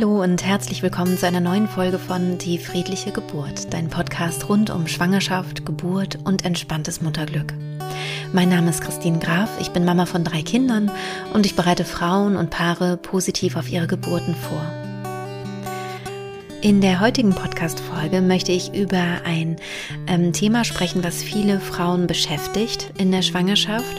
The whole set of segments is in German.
Hallo und herzlich willkommen zu einer neuen Folge von Die friedliche Geburt, dein Podcast rund um Schwangerschaft, Geburt und entspanntes Mutterglück. Mein Name ist Christine Graf, ich bin Mama von drei Kindern und ich bereite Frauen und Paare positiv auf ihre Geburten vor. In der heutigen Podcast-Folge möchte ich über ein ähm, Thema sprechen, was viele Frauen beschäftigt in der Schwangerschaft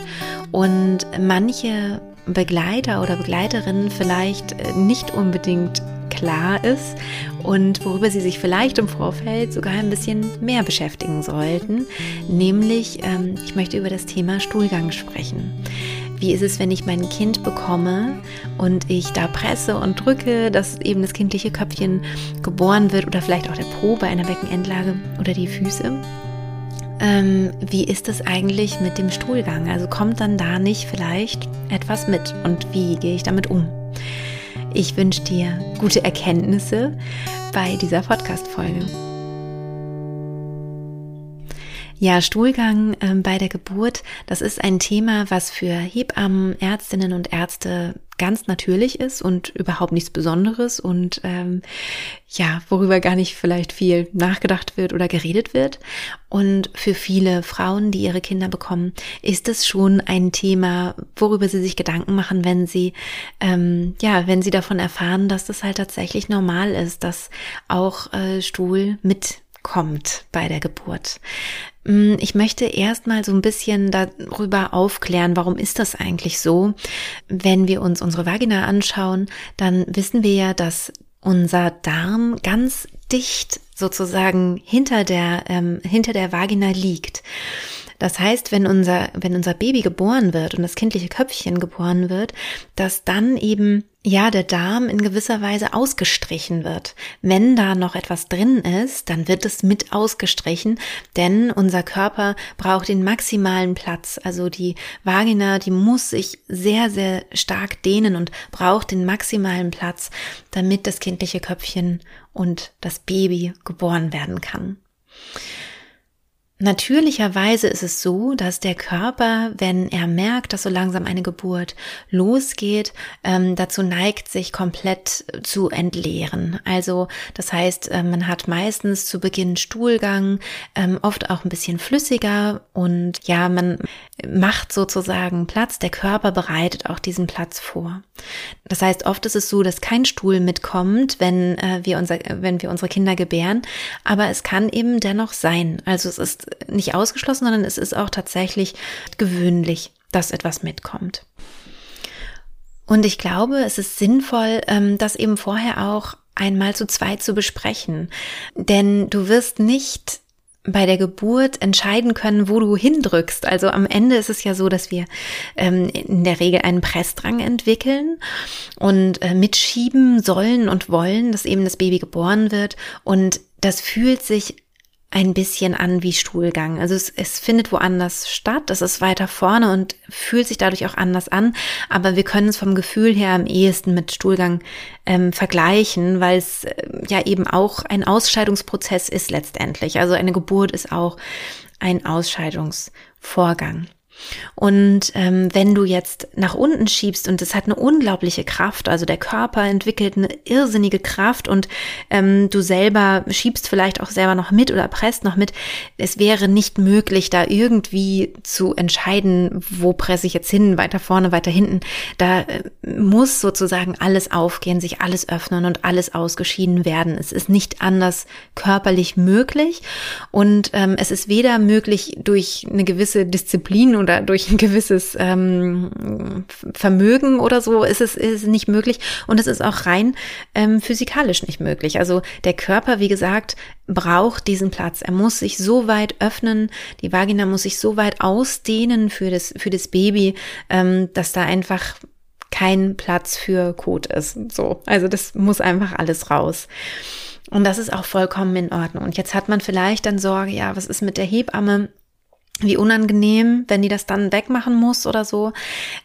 und manche Begleiter oder Begleiterinnen vielleicht äh, nicht unbedingt klar ist und worüber Sie sich vielleicht im Vorfeld sogar ein bisschen mehr beschäftigen sollten. Nämlich, ähm, ich möchte über das Thema Stuhlgang sprechen. Wie ist es, wenn ich mein Kind bekomme und ich da presse und drücke, dass eben das kindliche Köpfchen geboren wird oder vielleicht auch der Po bei einer Beckenendlage oder die Füße? Ähm, wie ist es eigentlich mit dem Stuhlgang? Also kommt dann da nicht vielleicht etwas mit und wie gehe ich damit um? Ich wünsche dir gute Erkenntnisse bei dieser Podcast-Folge. Ja, Stuhlgang äh, bei der Geburt, das ist ein Thema, was für Hebammen, Ärztinnen und Ärzte ganz natürlich ist und überhaupt nichts Besonderes und ähm, ja, worüber gar nicht vielleicht viel nachgedacht wird oder geredet wird. Und für viele Frauen, die ihre Kinder bekommen, ist es schon ein Thema, worüber sie sich Gedanken machen, wenn sie ähm, ja, wenn sie davon erfahren, dass das halt tatsächlich normal ist, dass auch äh, Stuhl mit kommt bei der Geburt. Mm, ich möchte erstmal so ein bisschen darüber aufklären, warum ist das eigentlich so? Wenn wir uns unsere Vagina anschauen, dann wissen wir ja, dass unser Darm ganz dicht sozusagen hinter der, ähm, hinter der Vagina liegt. Das heißt, wenn unser, wenn unser Baby geboren wird und das kindliche Köpfchen geboren wird, dass dann eben ja, der Darm in gewisser Weise ausgestrichen wird. Wenn da noch etwas drin ist, dann wird es mit ausgestrichen, denn unser Körper braucht den maximalen Platz. Also die Vagina, die muss sich sehr, sehr stark dehnen und braucht den maximalen Platz, damit das kindliche Köpfchen und das Baby geboren werden kann. Natürlicherweise ist es so, dass der Körper, wenn er merkt, dass so langsam eine Geburt losgeht, ähm, dazu neigt, sich komplett zu entleeren. Also das heißt, äh, man hat meistens zu Beginn Stuhlgang, ähm, oft auch ein bisschen flüssiger und ja, man macht sozusagen Platz. Der Körper bereitet auch diesen Platz vor. Das heißt, oft ist es so, dass kein Stuhl mitkommt, wenn äh, wir unser, wenn wir unsere Kinder gebären, aber es kann eben dennoch sein. Also es ist nicht ausgeschlossen, sondern es ist auch tatsächlich gewöhnlich, dass etwas mitkommt. Und ich glaube, es ist sinnvoll, ähm, das eben vorher auch einmal zu zweit zu besprechen. Denn du wirst nicht bei der Geburt entscheiden können, wo du hindrückst. Also am Ende ist es ja so, dass wir ähm, in der Regel einen Pressdrang entwickeln und äh, mitschieben sollen und wollen, dass eben das Baby geboren wird. Und das fühlt sich ein bisschen an wie Stuhlgang. Also es, es findet woanders statt, es ist weiter vorne und fühlt sich dadurch auch anders an, aber wir können es vom Gefühl her am ehesten mit Stuhlgang ähm, vergleichen, weil es äh, ja eben auch ein Ausscheidungsprozess ist letztendlich. Also eine Geburt ist auch ein Ausscheidungsvorgang. Und ähm, wenn du jetzt nach unten schiebst und es hat eine unglaubliche Kraft, also der Körper entwickelt eine irrsinnige Kraft und ähm, du selber schiebst vielleicht auch selber noch mit oder presst noch mit, es wäre nicht möglich, da irgendwie zu entscheiden, wo presse ich jetzt hin, weiter vorne, weiter hinten. Da äh, muss sozusagen alles aufgehen, sich alles öffnen und alles ausgeschieden werden. Es ist nicht anders körperlich möglich und ähm, es ist weder möglich durch eine gewisse Disziplin oder oder durch ein gewisses ähm, Vermögen oder so ist es, ist nicht möglich. Und es ist auch rein ähm, physikalisch nicht möglich. Also der Körper, wie gesagt, braucht diesen Platz. Er muss sich so weit öffnen, die Vagina muss sich so weit ausdehnen für das, für das Baby, ähm, dass da einfach kein Platz für Kot ist. So, also das muss einfach alles raus. Und das ist auch vollkommen in Ordnung. Und jetzt hat man vielleicht dann Sorge, ja, was ist mit der Hebamme? Wie unangenehm, wenn die das dann wegmachen muss oder so.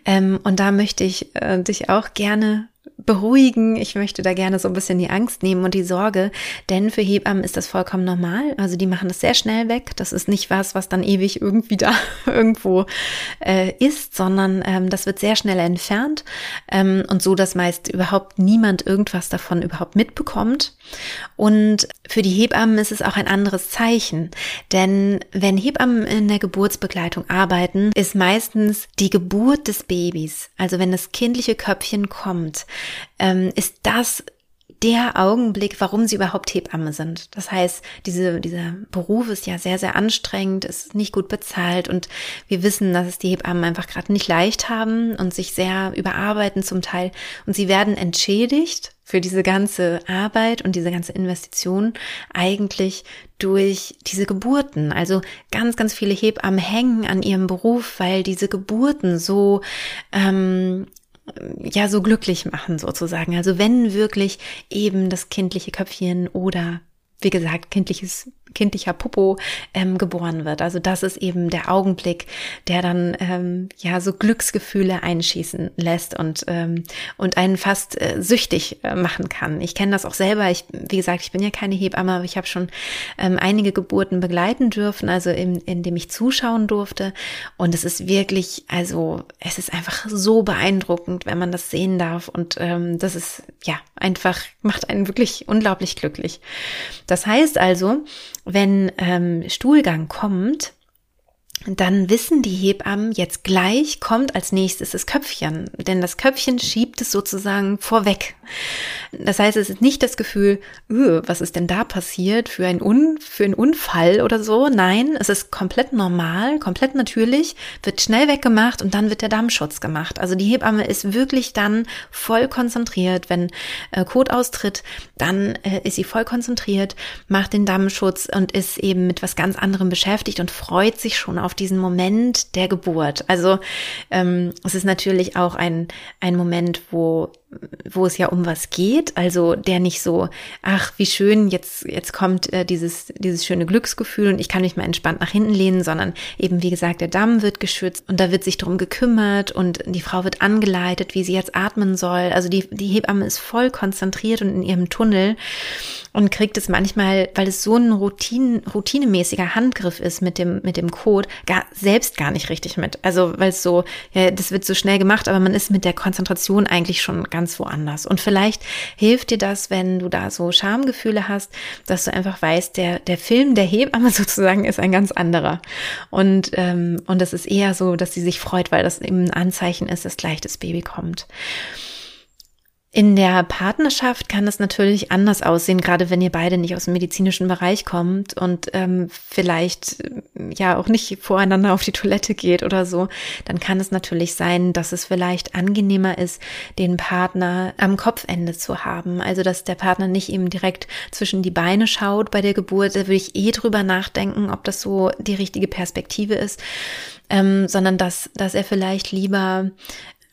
Ähm, und da möchte ich äh, dich auch gerne beruhigen. Ich möchte da gerne so ein bisschen die Angst nehmen und die Sorge, denn für Hebammen ist das vollkommen normal. Also die machen das sehr schnell weg. Das ist nicht was, was dann ewig irgendwie da irgendwo äh, ist, sondern ähm, das wird sehr schnell entfernt ähm, und so, dass meist überhaupt niemand irgendwas davon überhaupt mitbekommt. Und für die Hebammen ist es auch ein anderes Zeichen, denn wenn Hebammen in der Geburtsbegleitung arbeiten, ist meistens die Geburt des Babys, also wenn das kindliche Köpfchen kommt, ähm, ist das der Augenblick, warum sie überhaupt Hebamme sind. Das heißt, diese, dieser Beruf ist ja sehr, sehr anstrengend, ist nicht gut bezahlt und wir wissen, dass es die Hebammen einfach gerade nicht leicht haben und sich sehr überarbeiten zum Teil und sie werden entschädigt für diese ganze Arbeit und diese ganze Investition eigentlich durch diese Geburten. Also ganz, ganz viele Hebammen hängen an ihrem Beruf, weil diese Geburten so ähm, ja so glücklich machen sozusagen. Also wenn wirklich eben das kindliche Köpfchen oder wie gesagt, kindliches, kindlicher Popo ähm, geboren wird. Also das ist eben der Augenblick, der dann ähm, ja so Glücksgefühle einschießen lässt und ähm, und einen fast äh, süchtig äh, machen kann. Ich kenne das auch selber. Ich, wie gesagt, ich bin ja keine Hebamme, aber ich habe schon ähm, einige Geburten begleiten dürfen, also in, in dem ich zuschauen durfte. Und es ist wirklich, also es ist einfach so beeindruckend, wenn man das sehen darf. Und ähm, das ist ja einfach macht einen wirklich unglaublich glücklich. Das heißt also, wenn ähm, Stuhlgang kommt, dann wissen die Hebammen jetzt gleich, kommt als nächstes das Köpfchen, denn das Köpfchen schiebt es sozusagen vorweg. Das heißt, es ist nicht das Gefühl, was ist denn da passiert für ein Un für einen Unfall oder so. Nein, es ist komplett normal, komplett natürlich, wird schnell weggemacht und dann wird der Dammschutz gemacht. Also die Hebamme ist wirklich dann voll konzentriert, wenn äh, Kot austritt, dann äh, ist sie voll konzentriert, macht den Dammschutz und ist eben mit was ganz anderem beschäftigt und freut sich schon auf diesen Moment der Geburt. Also ähm, es ist natürlich auch ein ein Moment, wo wo es ja um was geht, also der nicht so, ach, wie schön, jetzt, jetzt kommt äh, dieses, dieses schöne Glücksgefühl und ich kann mich mal entspannt nach hinten lehnen, sondern eben, wie gesagt, der Damm wird geschützt und da wird sich drum gekümmert und die Frau wird angeleitet, wie sie jetzt atmen soll. Also die, die Hebamme ist voll konzentriert und in ihrem Tunnel und kriegt es manchmal, weil es so ein Routine, routinemäßiger Handgriff ist mit dem, mit dem Code, gar, selbst gar nicht richtig mit. Also, weil es so, ja, das wird so schnell gemacht, aber man ist mit der Konzentration eigentlich schon ganz ganz woanders. Und vielleicht hilft dir das, wenn du da so Schamgefühle hast, dass du einfach weißt, der, der Film der Hebamme sozusagen ist ein ganz anderer. Und, ähm, und es ist eher so, dass sie sich freut, weil das eben ein Anzeichen ist, dass gleich das Baby kommt. In der Partnerschaft kann es natürlich anders aussehen, gerade wenn ihr beide nicht aus dem medizinischen Bereich kommt und ähm, vielleicht äh, ja auch nicht voreinander auf die Toilette geht oder so, dann kann es natürlich sein, dass es vielleicht angenehmer ist, den Partner am Kopfende zu haben. Also dass der Partner nicht eben direkt zwischen die Beine schaut bei der Geburt. Da würde ich eh drüber nachdenken, ob das so die richtige Perspektive ist. Ähm, sondern dass, dass er vielleicht lieber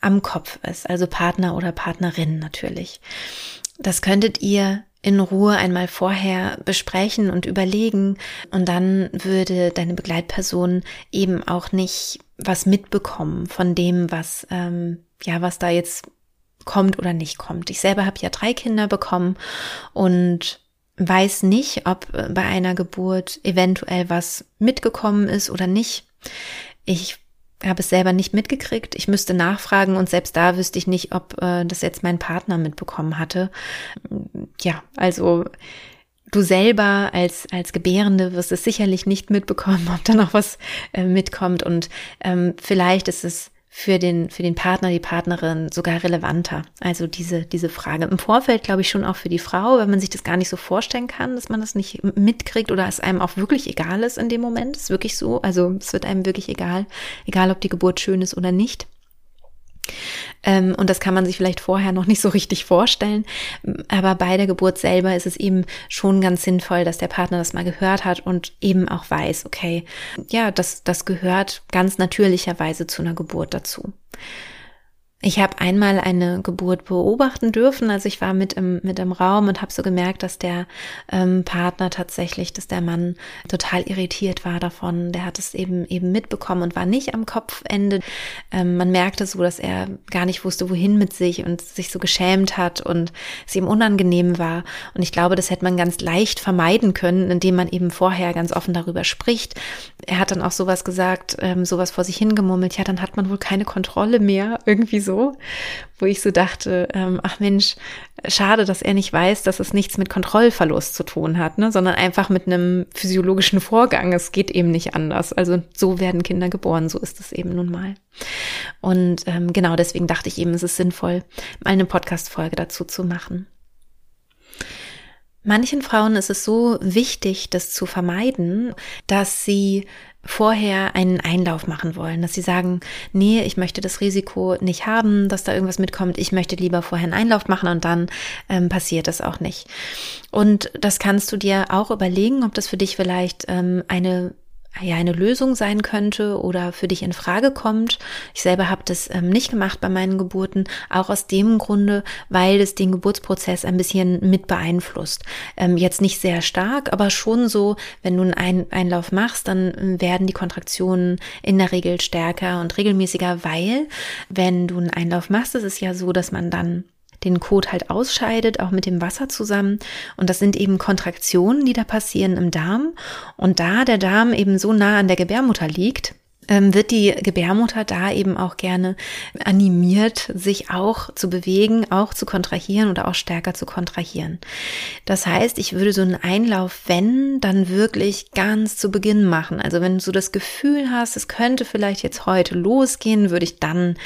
am Kopf ist, also Partner oder Partnerin natürlich. Das könntet ihr in Ruhe einmal vorher besprechen und überlegen und dann würde deine Begleitperson eben auch nicht was mitbekommen von dem, was ähm, ja was da jetzt kommt oder nicht kommt. Ich selber habe ja drei Kinder bekommen und weiß nicht, ob bei einer Geburt eventuell was mitgekommen ist oder nicht. Ich habe es selber nicht mitgekriegt. Ich müsste nachfragen und selbst da wüsste ich nicht, ob äh, das jetzt mein Partner mitbekommen hatte. Ja, also du selber als als Gebärende wirst es sicherlich nicht mitbekommen, ob da noch was äh, mitkommt und ähm, vielleicht ist es für den, für den Partner, die Partnerin sogar relevanter. Also diese, diese Frage. Im Vorfeld glaube ich schon auch für die Frau, wenn man sich das gar nicht so vorstellen kann, dass man das nicht mitkriegt oder es einem auch wirklich egal ist in dem Moment. ist wirklich so. Also es wird einem wirklich egal, egal ob die Geburt schön ist oder nicht. Ähm, und das kann man sich vielleicht vorher noch nicht so richtig vorstellen. Aber bei der Geburt selber ist es eben schon ganz sinnvoll, dass der Partner das mal gehört hat und eben auch weiß, okay, ja, das, das gehört ganz natürlicherweise zu einer Geburt dazu. Ich habe einmal eine Geburt beobachten dürfen. Also ich war mit im, mit im Raum und habe so gemerkt, dass der ähm, Partner tatsächlich, dass der Mann total irritiert war davon. Der hat es eben eben mitbekommen und war nicht am Kopfende. Ähm, man merkte so, dass er gar nicht wusste, wohin mit sich und sich so geschämt hat und es ihm unangenehm war. Und ich glaube, das hätte man ganz leicht vermeiden können, indem man eben vorher ganz offen darüber spricht. Er hat dann auch sowas gesagt, ähm, sowas vor sich hingemummelt. Ja, dann hat man wohl keine Kontrolle mehr, irgendwie so so, wo ich so dachte, ähm, ach Mensch, schade, dass er nicht weiß, dass es nichts mit Kontrollverlust zu tun hat, ne, sondern einfach mit einem physiologischen Vorgang. Es geht eben nicht anders. Also so werden Kinder geboren, so ist es eben nun mal. Und ähm, genau deswegen dachte ich eben, es ist sinnvoll, mal eine Podcast-Folge dazu zu machen. Manchen Frauen ist es so wichtig, das zu vermeiden, dass sie vorher einen Einlauf machen wollen, dass sie sagen, nee, ich möchte das Risiko nicht haben, dass da irgendwas mitkommt, ich möchte lieber vorher einen Einlauf machen und dann ähm, passiert es auch nicht. Und das kannst du dir auch überlegen, ob das für dich vielleicht ähm, eine ja eine Lösung sein könnte oder für dich in Frage kommt. Ich selber habe das ähm, nicht gemacht bei meinen Geburten, auch aus dem Grunde, weil es den Geburtsprozess ein bisschen mit beeinflusst. Ähm, jetzt nicht sehr stark, aber schon so, wenn du einen Einlauf machst, dann werden die Kontraktionen in der Regel stärker und regelmäßiger, weil wenn du einen Einlauf machst, ist es ja so, dass man dann den Kot halt ausscheidet, auch mit dem Wasser zusammen. Und das sind eben Kontraktionen, die da passieren im Darm. Und da der Darm eben so nah an der Gebärmutter liegt, ähm, wird die Gebärmutter da eben auch gerne animiert, sich auch zu bewegen, auch zu kontrahieren oder auch stärker zu kontrahieren. Das heißt, ich würde so einen Einlauf, wenn, dann wirklich ganz zu Beginn machen. Also wenn du das Gefühl hast, es könnte vielleicht jetzt heute losgehen, würde ich dann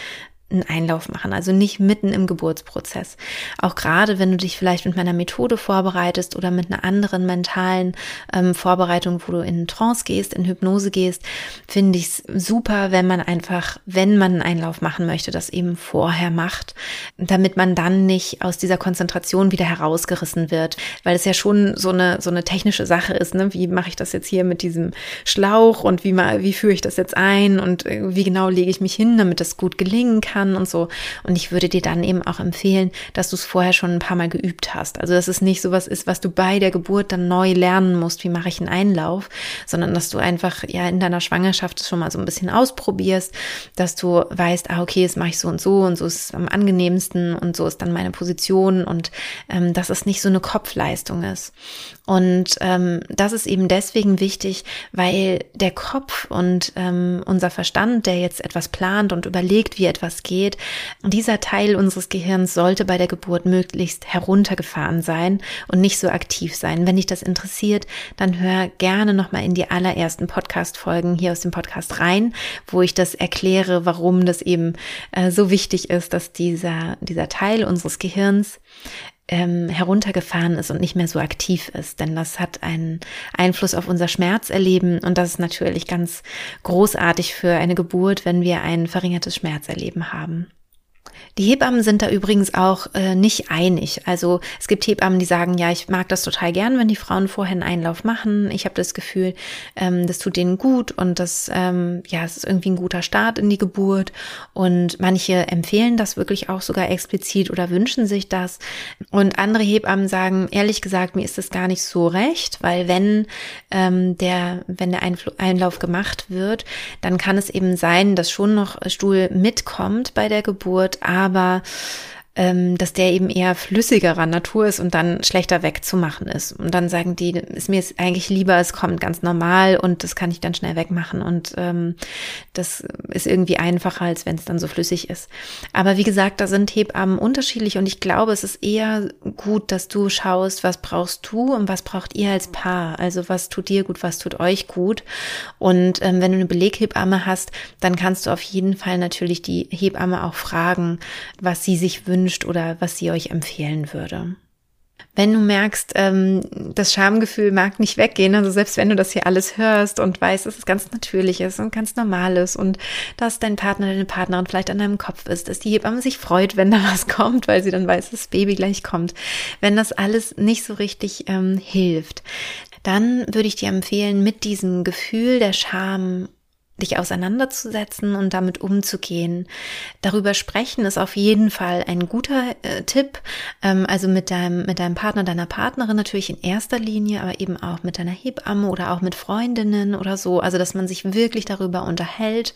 einen Einlauf machen, also nicht mitten im Geburtsprozess. Auch gerade, wenn du dich vielleicht mit meiner Methode vorbereitest oder mit einer anderen mentalen ähm, Vorbereitung, wo du in Trance gehst, in Hypnose gehst, finde ich es super, wenn man einfach, wenn man einen Einlauf machen möchte, das eben vorher macht, damit man dann nicht aus dieser Konzentration wieder herausgerissen wird, weil es ja schon so eine so eine technische Sache ist, ne? Wie mache ich das jetzt hier mit diesem Schlauch und wie mal wie führe ich das jetzt ein und äh, wie genau lege ich mich hin, damit das gut gelingen kann? Kann und so. Und ich würde dir dann eben auch empfehlen, dass du es vorher schon ein paar Mal geübt hast. Also dass es nicht sowas ist, was du bei der Geburt dann neu lernen musst, wie mache ich einen Einlauf, sondern dass du einfach ja in deiner Schwangerschaft schon mal so ein bisschen ausprobierst, dass du weißt, ah, okay, das mache ich so und so und so ist es am angenehmsten und so ist dann meine Position und ähm, dass es nicht so eine Kopfleistung ist. Und ähm, das ist eben deswegen wichtig, weil der Kopf und ähm, unser Verstand, der jetzt etwas plant und überlegt, wie etwas geht, dieser Teil unseres Gehirns sollte bei der Geburt möglichst heruntergefahren sein und nicht so aktiv sein. Wenn dich das interessiert, dann hör gerne nochmal in die allerersten Podcast-Folgen hier aus dem Podcast rein, wo ich das erkläre, warum das eben äh, so wichtig ist, dass dieser, dieser Teil unseres Gehirns ähm, heruntergefahren ist und nicht mehr so aktiv ist. Denn das hat einen Einfluss auf unser Schmerzerleben und das ist natürlich ganz großartig für eine Geburt, wenn wir ein verringertes Schmerzerleben haben. Die Hebammen sind da übrigens auch äh, nicht einig. Also es gibt Hebammen, die sagen, ja, ich mag das total gern, wenn die Frauen vorher einen Einlauf machen. Ich habe das Gefühl, ähm, das tut denen gut und das, ähm, ja, es ist irgendwie ein guter Start in die Geburt. Und manche empfehlen das wirklich auch sogar explizit oder wünschen sich das. Und andere Hebammen sagen, ehrlich gesagt, mir ist das gar nicht so recht, weil wenn ähm, der, wenn der Einfl Einlauf gemacht wird, dann kann es eben sein, dass schon noch Stuhl mitkommt bei der Geburt, aber ähm, dass der eben eher flüssigerer Natur ist und dann schlechter wegzumachen ist. Und dann sagen die, ist mir eigentlich lieber, es kommt ganz normal und das kann ich dann schnell wegmachen. Und ähm, das ist irgendwie einfacher, als wenn es dann so flüssig ist. Aber wie gesagt, da sind Hebammen unterschiedlich und ich glaube, es ist eher gut, dass du schaust, was brauchst du und was braucht ihr als Paar. Also was tut dir gut, was tut euch gut. Und ähm, wenn du eine Beleghebamme hast, dann kannst du auf jeden Fall natürlich die Hebamme auch fragen, was sie sich wünscht wünscht oder was sie euch empfehlen würde. Wenn du merkst, ähm, das Schamgefühl mag nicht weggehen, also selbst wenn du das hier alles hörst und weißt, dass es ganz natürlich ist und ganz normal ist und dass dein Partner, deine Partnerin vielleicht an deinem Kopf ist, dass die Hebamme sich freut, wenn da was kommt, weil sie dann weiß, dass das Baby gleich kommt. Wenn das alles nicht so richtig ähm, hilft, dann würde ich dir empfehlen, mit diesem Gefühl der Scham dich auseinanderzusetzen und damit umzugehen. Darüber sprechen ist auf jeden Fall ein guter äh, Tipp. Ähm, also mit deinem, mit deinem Partner, deiner Partnerin natürlich in erster Linie, aber eben auch mit deiner Hebamme oder auch mit Freundinnen oder so. Also, dass man sich wirklich darüber unterhält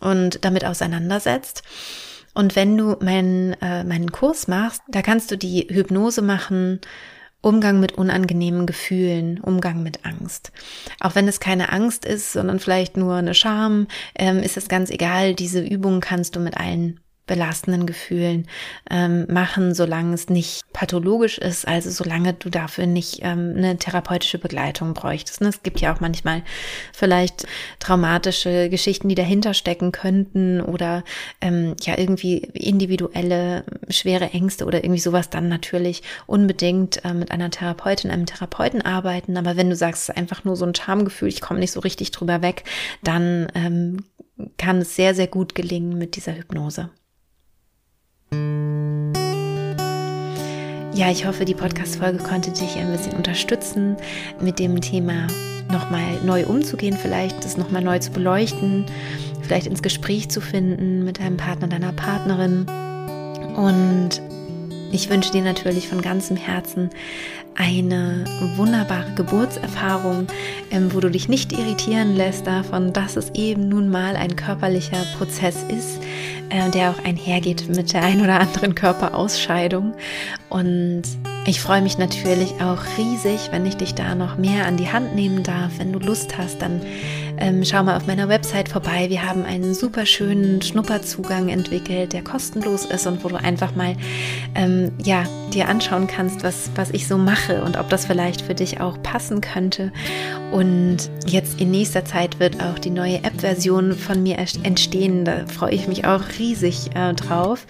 und damit auseinandersetzt. Und wenn du meinen, äh, meinen Kurs machst, da kannst du die Hypnose machen, Umgang mit unangenehmen Gefühlen, Umgang mit Angst. Auch wenn es keine Angst ist, sondern vielleicht nur eine Scham, ähm, ist es ganz egal. Diese Übung kannst du mit allen belastenden Gefühlen ähm, machen, solange es nicht pathologisch ist, also solange du dafür nicht ähm, eine therapeutische Begleitung bräuchtest. Ne? Es gibt ja auch manchmal vielleicht traumatische Geschichten, die dahinter stecken könnten oder ähm, ja irgendwie individuelle schwere Ängste oder irgendwie sowas, dann natürlich unbedingt äh, mit einer Therapeutin, einem Therapeuten arbeiten. Aber wenn du sagst, es ist einfach nur so ein Schamgefühl, ich komme nicht so richtig drüber weg, dann ähm, kann es sehr, sehr gut gelingen mit dieser Hypnose. Ja, ich hoffe, die Podcast-Folge konnte dich ein bisschen unterstützen, mit dem Thema nochmal neu umzugehen, vielleicht das nochmal neu zu beleuchten, vielleicht ins Gespräch zu finden mit deinem Partner, deiner Partnerin. Und ich wünsche dir natürlich von ganzem Herzen eine wunderbare Geburtserfahrung, ähm, wo du dich nicht irritieren lässt davon, dass es eben nun mal ein körperlicher Prozess ist, äh, der auch einhergeht mit der ein oder anderen Körperausscheidung. Und ich freue mich natürlich auch riesig, wenn ich dich da noch mehr an die Hand nehmen darf. Wenn du Lust hast, dann ähm, schau mal auf meiner Website vorbei. Wir haben einen super schönen Schnupperzugang entwickelt, der kostenlos ist und wo du einfach mal ähm, ja, dir anschauen kannst, was, was ich so mache und ob das vielleicht für dich auch passen könnte. Und jetzt in nächster Zeit wird auch die neue App-Version von mir entstehen. Da freue ich mich auch riesig äh, drauf.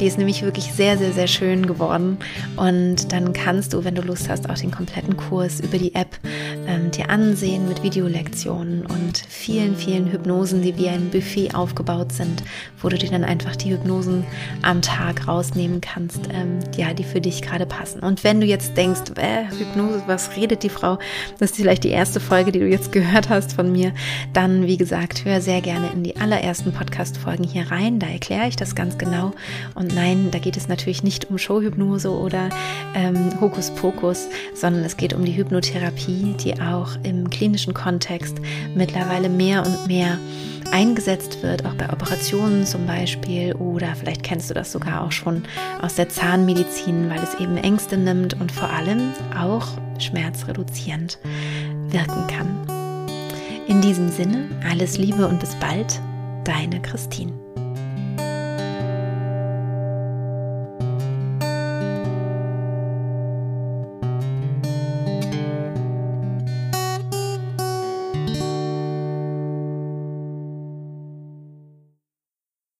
Die ist nämlich wirklich sehr, sehr, sehr schön geworden. Und dann kannst du, wenn du Lust hast, auch den kompletten Kurs über die App ähm, dir ansehen mit Videolektionen und vielen, vielen Hypnosen, die wie ein Buffet aufgebaut sind, wo du dir dann einfach die Hypnosen am Tag rausnehmen kannst, ähm, ja, die für dich gerade passen. Und wenn du jetzt denkst, äh, Hypnose, was redet die Frau? Das ist vielleicht die erste Folge, die du jetzt gehört hast von mir. Dann, wie gesagt, hör sehr gerne in die allerersten Podcast-Folgen hier rein. Da erkläre ich das ganz genau. Und nein, da geht es natürlich nicht um Showhypnose oder ähm, Hokuspokus, sondern es geht um die Hypnotherapie, die auch im klinischen Kontext mittlerweile mehr und mehr eingesetzt wird, auch bei Operationen zum Beispiel oder vielleicht kennst du das sogar auch schon aus der Zahnmedizin, weil es eben Ängste nimmt und vor allem auch schmerzreduzierend wirken kann. In diesem Sinne, alles Liebe und bis bald, deine Christine.